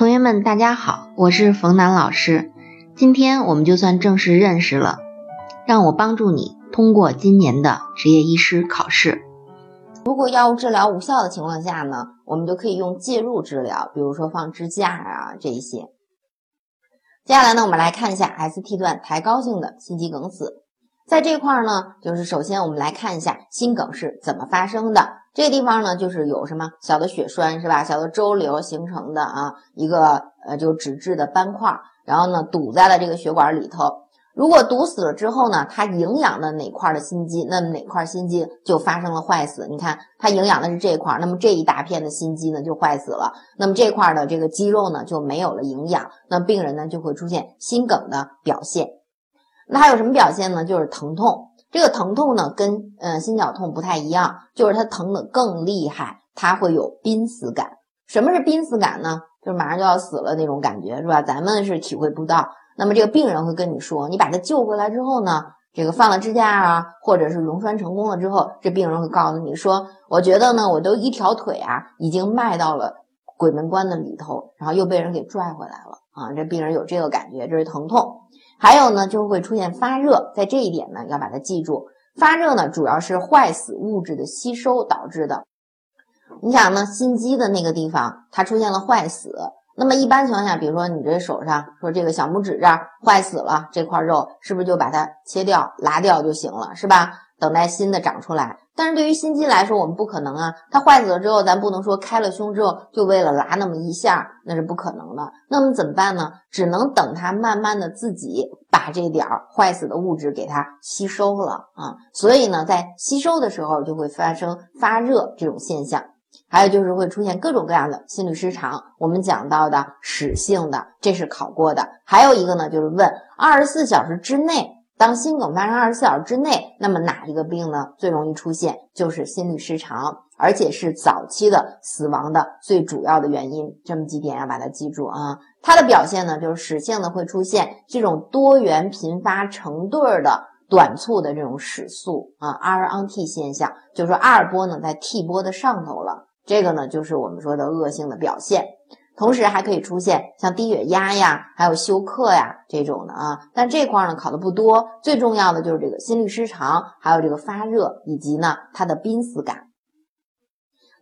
同学们，大家好，我是冯楠老师。今天我们就算正式认识了，让我帮助你通过今年的执业医师考试。如果药物治疗无效的情况下呢，我们就可以用介入治疗，比如说放支架啊这一些。接下来呢，我们来看一下 ST 段抬高性的心肌梗死。在这块儿呢，就是首先我们来看一下心梗是怎么发生的。这个地方呢，就是有什么小的血栓是吧？小的周瘤形成的啊，一个呃就脂质的斑块，然后呢堵在了这个血管里头。如果堵死了之后呢，它营养的哪块的心肌，那么哪块心肌就发生了坏死。你看它营养的是这块，那么这一大片的心肌呢就坏死了。那么这块的这个肌肉呢就没有了营养，那病人呢就会出现心梗的表现。那还有什么表现呢？就是疼痛。这个疼痛呢，跟呃心绞痛不太一样，就是它疼的更厉害，它会有濒死感。什么是濒死感呢？就是马上就要死了那种感觉，是吧？咱们是体会不到。那么这个病人会跟你说，你把他救回来之后呢，这个放了支架啊，或者是溶栓成功了之后，这病人会告诉你说，我觉得呢，我都一条腿啊，已经迈到了鬼门关的里头，然后又被人给拽回来了啊。这病人有这个感觉，这是疼痛。还有呢，就会出现发热，在这一点呢，要把它记住。发热呢，主要是坏死物质的吸收导致的。你想呢，心肌的那个地方它出现了坏死，那么一般情况下，比如说你这手上说这个小拇指这儿坏死了，这块肉是不是就把它切掉、拉掉就行了，是吧？等待新的长出来。但是对于心肌来说，我们不可能啊，它坏死了之后，咱不能说开了胸之后就为了拉那么一下，那是不可能的。那么怎么办呢？只能等它慢慢的自己把这点儿坏死的物质给它吸收了啊。所以呢，在吸收的时候就会发生发热这种现象，还有就是会出现各种各样的心律失常。我们讲到的室性的，这是考过的。还有一个呢，就是问二十四小时之内。当心梗发生二十四小时之内，那么哪一个病呢最容易出现？就是心律失常，而且是早期的死亡的最主要的原因。这么几点要把它记住啊。它的表现呢，就是室性的会出现这种多元频发成对儿的短促的这种室速啊，R on T 现象，就是说 R 波呢在 T 波的上头了。这个呢就是我们说的恶性的表现。同时还可以出现像低血压呀，还有休克呀这种的啊，但这块呢考的不多。最重要的就是这个心律失常，还有这个发热，以及呢它的濒死感。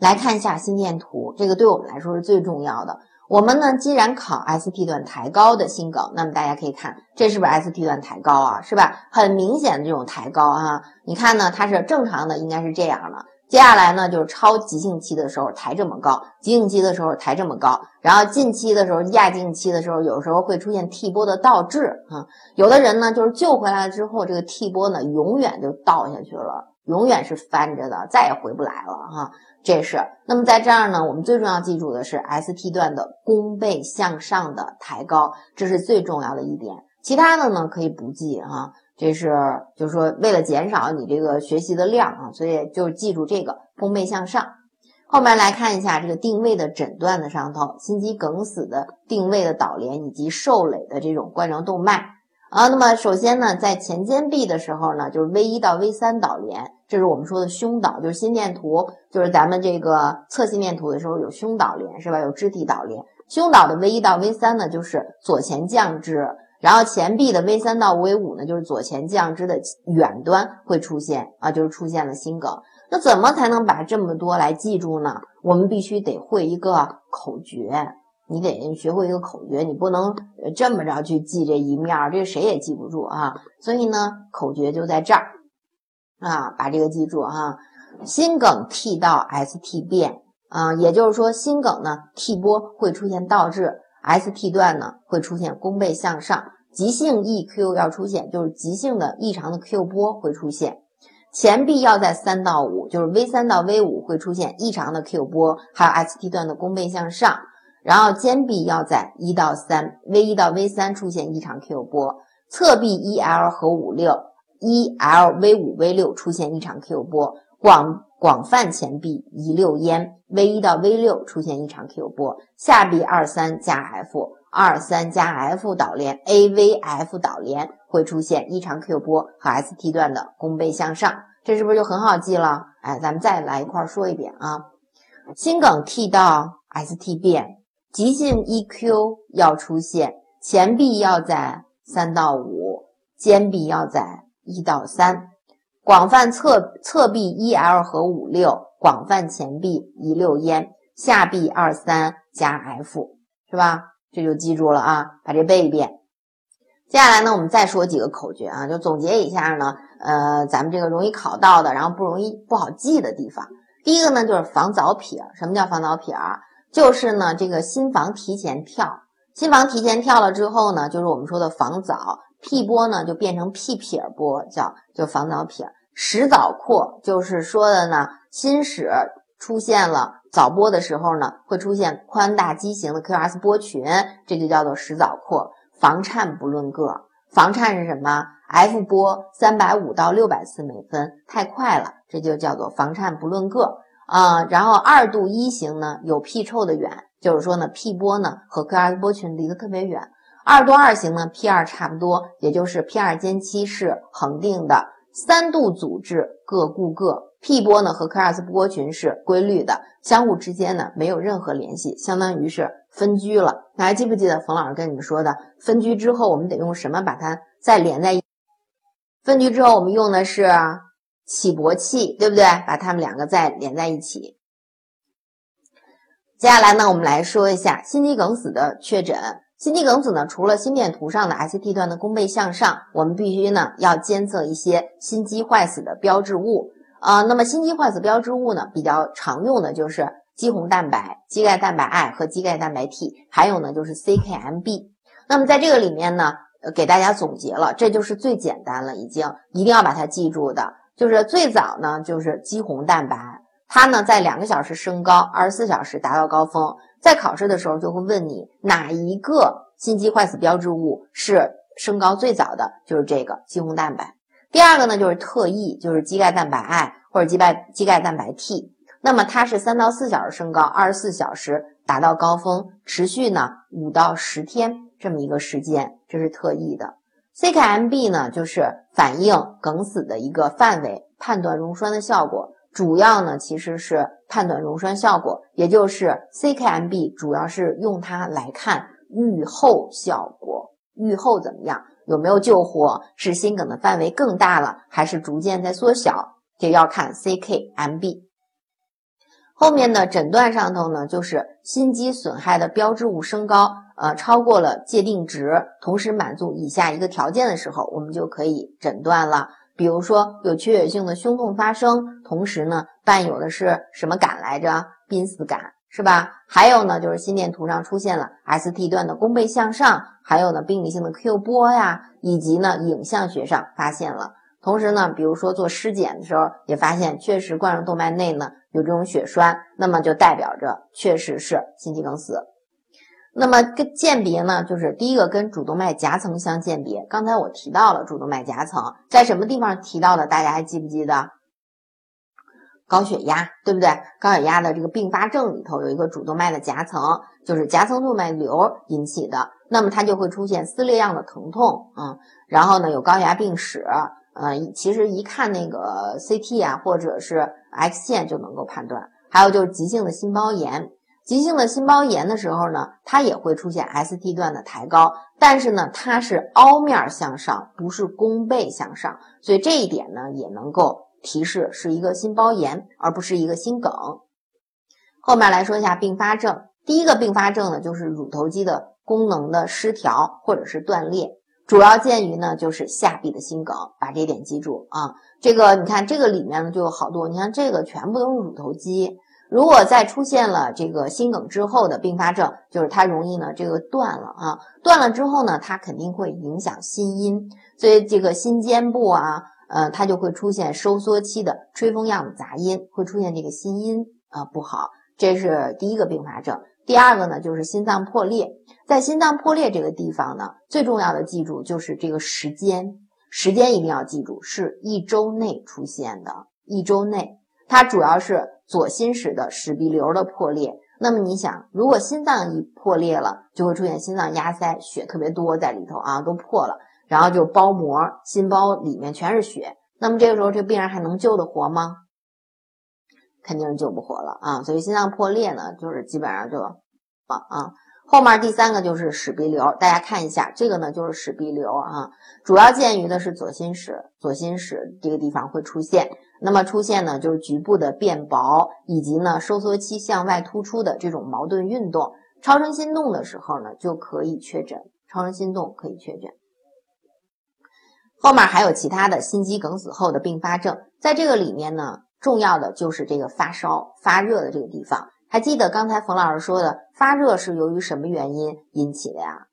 来看一下心电图，这个对我们来说是最重要的。我们呢既然考 ST 段抬高的心梗，那么大家可以看这是不是 ST 段抬高啊？是吧？很明显的这种抬高啊，你看呢它是正常的，应该是这样的。接下来呢，就是超急性期的时候抬这么高，急性期的时候抬这么高，然后近期的时候、亚近期的时候，有时候会出现 T 波的倒置啊。有的人呢，就是救回来了之后，这个 T 波呢，永远就倒下去了，永远是翻着的，再也回不来了哈。这是。那么在这儿呢，我们最重要记住的是 ST 段的弓背向上的抬高，这是最重要的一点。其他的呢，可以不记哈。这是就是说，为了减少你这个学习的量啊，所以就记住这个弓背向上。后面来看一下这个定位的诊断的上头，心肌梗死的定位的导联以及受累的这种冠状动脉啊。那么首先呢，在前间壁的时候呢，就是 V 一到 V 三导联，这是我们说的胸导，就是心电图，就是咱们这个测心电图的时候有胸导联是吧？有肢体导联，胸导的 V 一到 V 三呢，就是左前降支。然后前臂的 V 三到 V 五呢，就是左前降支的远端会出现啊，就是出现了心梗。那怎么才能把这么多来记住呢？我们必须得会一个口诀，你得学会一个口诀，你不能这么着去记这一面，这谁也记不住啊。所以呢，口诀就在这儿啊，把这个记住哈。心梗 T 到 ST 变啊，也就是说心梗呢 T 波会出现倒置。ST 段呢会出现弓背向上，急性 EQ 要出现，就是急性的异常的 Q 波会出现，前臂要在三到五，就是 V 三到 V 五会出现异常的 Q 波，还有 ST 段的弓背向上，然后肩臂要在一到三，V 一到 V 三出现异常 Q 波，侧臂 EL 和五六，EL V 五 V 六出现异常 Q 波，广。广泛前臂一六烟 V 一到 V 六出现异常 Q 波，下臂二三加 F 二三加 F 导联 AVF 导联会出现异常 Q 波和 ST 段的弓背向上，这是不是就很好记了？哎，咱们再来一块说一遍啊。心梗 T 到 ST 变，急性 EQ 要出现，前臂要在三到五，肩臂要在一到三，广泛侧侧壁一 L 和五六，广泛前壁一六烟，下壁二三加 F，是吧？这就记住了啊，把这背一遍。接下来呢，我们再说几个口诀啊，就总结一下呢，呃，咱们这个容易考到的，然后不容易不好记的地方。第一个呢，就是防早撇。什么叫防早撇啊？就是呢，这个心房提前跳，心房提前跳了之后呢，就是我们说的防早。P 波呢就变成 P 撇波，叫就防早撇。室早扩就是说的呢，心室出现了早波的时候呢，会出现宽大畸形的 QRS 波群，这就叫做室早扩。房颤不论个，房颤是什么？F 波三百五到六百次每分，太快了，这就叫做房颤不论个啊。然后二度一型呢，有屁臭的远，就是说呢，P 波呢和 QRS 波群离得特别远。二度二型呢，P 二差不多，也就是 P 二间期是恒定的。三度阻滞各固各，P 波呢和 QRS 波群是规律的，相互之间呢没有任何联系，相当于是。分居了，那还记不记得冯老师跟你们说的？分居之后，我们得用什么把它再连在一？分居之后，我们用的是起搏器，对不对？把它们两个再连在一起。接下来呢，我们来说一下心肌梗死的确诊。心肌梗死呢，除了心电图上的 ST 段的弓背向上，我们必须呢要监测一些心肌坏死的标志物啊。那么心肌坏死标志物呢，比较常用的就是。肌红蛋白、肌钙蛋白 I 和肌钙蛋白 T，还有呢就是 CKMB。那么在这个里面呢，给大家总结了，这就是最简单了，已经一定要把它记住的，就是最早呢就是肌红蛋白，它呢在两个小时升高，二十四小时达到高峰。在考试的时候就会问你哪一个心肌坏死标志物是升高最早的，就是这个肌红蛋白。第二个呢就是特异，就是肌钙蛋白 I 或者肌钙肌钙蛋白 T。那么它是三到四小时升高，二十四小时达到高峰，持续呢五到十天这么一个时间，这是特异的。CKMB 呢就是反映梗死的一个范围，判断溶栓的效果，主要呢其实是判断溶栓效果，也就是 CKMB 主要是用它来看预后效果，预后怎么样，有没有救活，是心梗的范围更大了，还是逐渐在缩小，就要看 CKMB。后面的诊断上头呢，就是心肌损害的标志物升高，呃，超过了界定值，同时满足以下一个条件的时候，我们就可以诊断了。比如说有缺血性的胸痛发生，同时呢伴有的是什么感来着？濒死感是吧？还有呢就是心电图上出现了 ST 段的弓背向上，还有呢病理性的 Q 波呀，以及呢影像学上发现了。同时呢，比如说做尸检的时候，也发现确实冠状动脉内呢有这种血栓，那么就代表着确实是心肌梗死。那么跟鉴别呢，就是第一个跟主动脉夹层相鉴别。刚才我提到了主动脉夹层在什么地方提到的，大家还记不记得？高血压，对不对？高血压的这个并发症里头有一个主动脉的夹层，就是夹层动脉瘤引起的，那么它就会出现撕裂样的疼痛，嗯，然后呢有高血压病史。呃，其实一看那个 CT 啊，或者是 X 线就能够判断。还有就是急性的心包炎，急性的心包炎的时候呢，它也会出现 ST 段的抬高，但是呢，它是凹面向上，不是弓背向上，所以这一点呢，也能够提示是一个心包炎，而不是一个心梗。后面来说一下并发症，第一个并发症呢，就是乳头肌的功能的失调或者是断裂。主要见于呢，就是下臂的心梗，把这点记住啊。这个你看，这个里面呢就有好多，你看这个全部都是乳头肌。如果再出现了这个心梗之后的并发症，就是它容易呢这个断了啊，断了之后呢，它肯定会影响心音，所以这个心尖部啊，呃，它就会出现收缩期的吹风样的杂音，会出现这个心音啊不好，这是第一个并发症。第二个呢，就是心脏破裂。在心脏破裂这个地方呢，最重要的记住就是这个时间，时间一定要记住，是一周内出现的。一周内，它主要是左心室的室壁瘤的破裂。那么你想，如果心脏一破裂了，就会出现心脏压塞，血特别多在里头啊，都破了，然后就包膜，心包里面全是血。那么这个时候，这病人还能救得活吗？肯定救不活了啊！所以心脏破裂呢，就是基本上就啊啊。后面第三个就是室壁瘤，大家看一下，这个呢就是室壁瘤啊，主要见于的是左心室，左心室这个地方会出现。那么出现呢，就是局部的变薄，以及呢收缩期向外突出的这种矛盾运动。超声心动的时候呢，就可以确诊。超声心动可以确诊。后面还有其他的心肌梗死后的并发症，在这个里面呢，重要的就是这个发烧、发热的这个地方。还记得刚才冯老师说的，发热是由于什么原因引起的呀？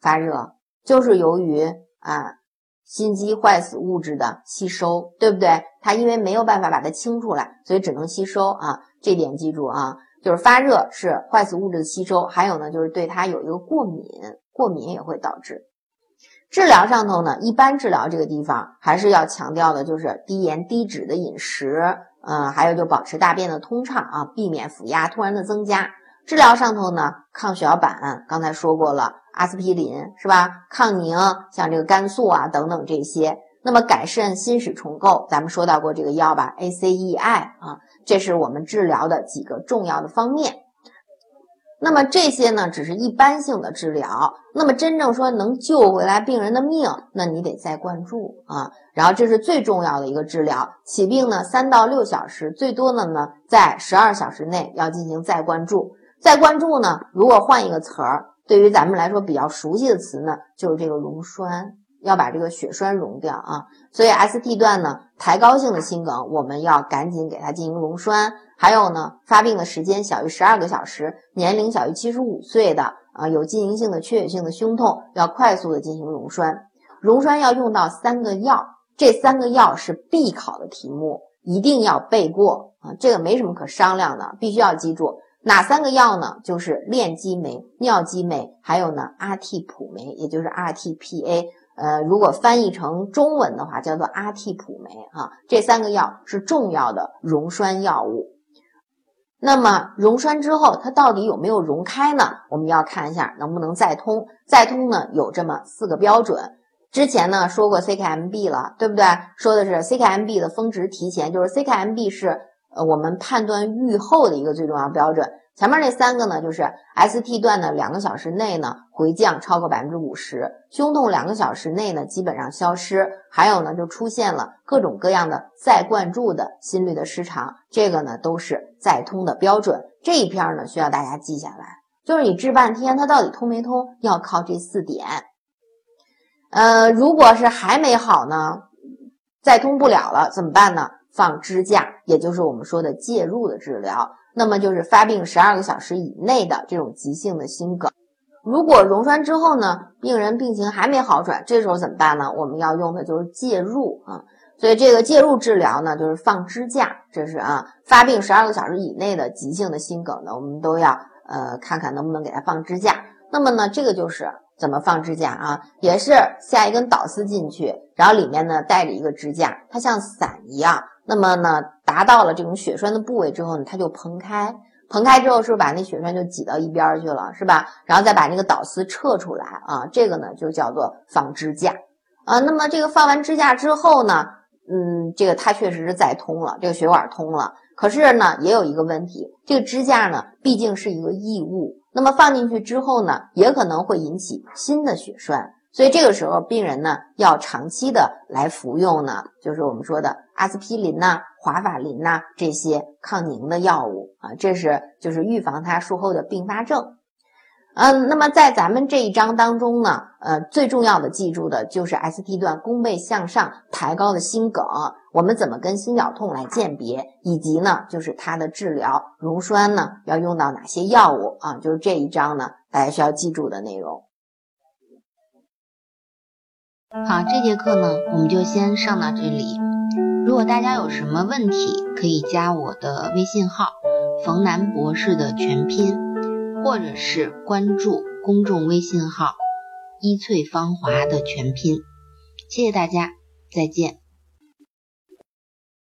发热就是由于啊心肌坏死物质的吸收，对不对？它因为没有办法把它清出来，所以只能吸收啊。这点记住啊，就是发热是坏死物质的吸收，还有呢就是对它有一个过敏，过敏也会导致。治疗上头呢，一般治疗这个地方还是要强调的就是低盐低脂的饮食。嗯，还有就保持大便的通畅啊，避免腹压突然的增加。治疗上头呢，抗血小板刚才说过了，阿司匹林是吧？抗凝像这个肝素啊等等这些。那么改善心室重构，咱们说到过这个药吧，ACEI 啊，这是我们治疗的几个重要的方面。那么这些呢，只是一般性的治疗。那么真正说能救回来病人的命，那你得再灌注啊。然后这是最重要的一个治疗。起病呢，三到六小时，最多的呢，在十二小时内要进行再灌注。再灌注呢，如果换一个词儿，对于咱们来说比较熟悉的词呢，就是这个溶栓。要把这个血栓溶掉啊，所以 ST 段呢，抬高性的心梗，我们要赶紧给它进行溶栓。还有呢，发病的时间小于十二个小时，年龄小于七十五岁的啊，有进行性的缺血性的胸痛，要快速的进行溶栓。溶栓要用到三个药，这三个药是必考的题目，一定要背过啊，这个没什么可商量的，必须要记住哪三个药呢？就是链激酶、尿激酶，还有呢阿替普酶，也就是 RTPA。呃，如果翻译成中文的话，叫做阿替普酶啊，这三个药是重要的溶栓药物。那么溶栓之后，它到底有没有溶开呢？我们要看一下能不能再通。再通呢，有这么四个标准。之前呢说过 CKMB 了，对不对？说的是 CKMB 的峰值提前，就是 CKMB 是呃我们判断预后的一个最重要标准。前面那三个呢，就是 ST 段的两个小时内呢回降超过百分之五十，胸痛两个小时内呢基本上消失，还有呢就出现了各种各样的再灌注的心率的失常，这个呢都是再通的标准。这一篇呢需要大家记下来，就是你治半天它到底通没通，要靠这四点。呃，如果是还没好呢，再通不了了怎么办呢？放支架，也就是我们说的介入的治疗。那么就是发病十二个小时以内的这种急性的心梗，如果溶栓之后呢，病人病情还没好转，这时候怎么办呢？我们要用的就是介入啊。所以这个介入治疗呢，就是放支架，这是啊，发病十二个小时以内的急性的心梗呢，我们都要呃看看能不能给他放支架。那么呢，这个就是怎么放支架啊？也是下一根导丝进去，然后里面呢带着一个支架，它像伞一样。那么呢，达到了这种血栓的部位之后呢，它就膨开，膨开之后是不是把那血栓就挤到一边去了，是吧？然后再把那个导丝撤出来啊，这个呢就叫做放支架啊。那么这个放完支架之后呢，嗯，这个它确实是再通了，这个血管通了。可是呢，也有一个问题，这个支架呢毕竟是一个异物，那么放进去之后呢，也可能会引起新的血栓。所以这个时候，病人呢要长期的来服用呢，就是我们说的阿司匹林呐、华法林呐这些抗凝的药物啊，这是就是预防它术后的并发症。嗯，那么在咱们这一章当中呢，呃，最重要的记住的就是 ST 段弓背向上抬高的心梗，我们怎么跟心绞痛来鉴别，以及呢就是它的治疗溶栓呢要用到哪些药物啊？就是这一章呢大家需要记住的内容。好，这节课呢，我们就先上到这里。如果大家有什么问题，可以加我的微信号“冯楠博士”的全拼，或者是关注公众微信号“一翠芳华”的全拼。谢谢大家，再见。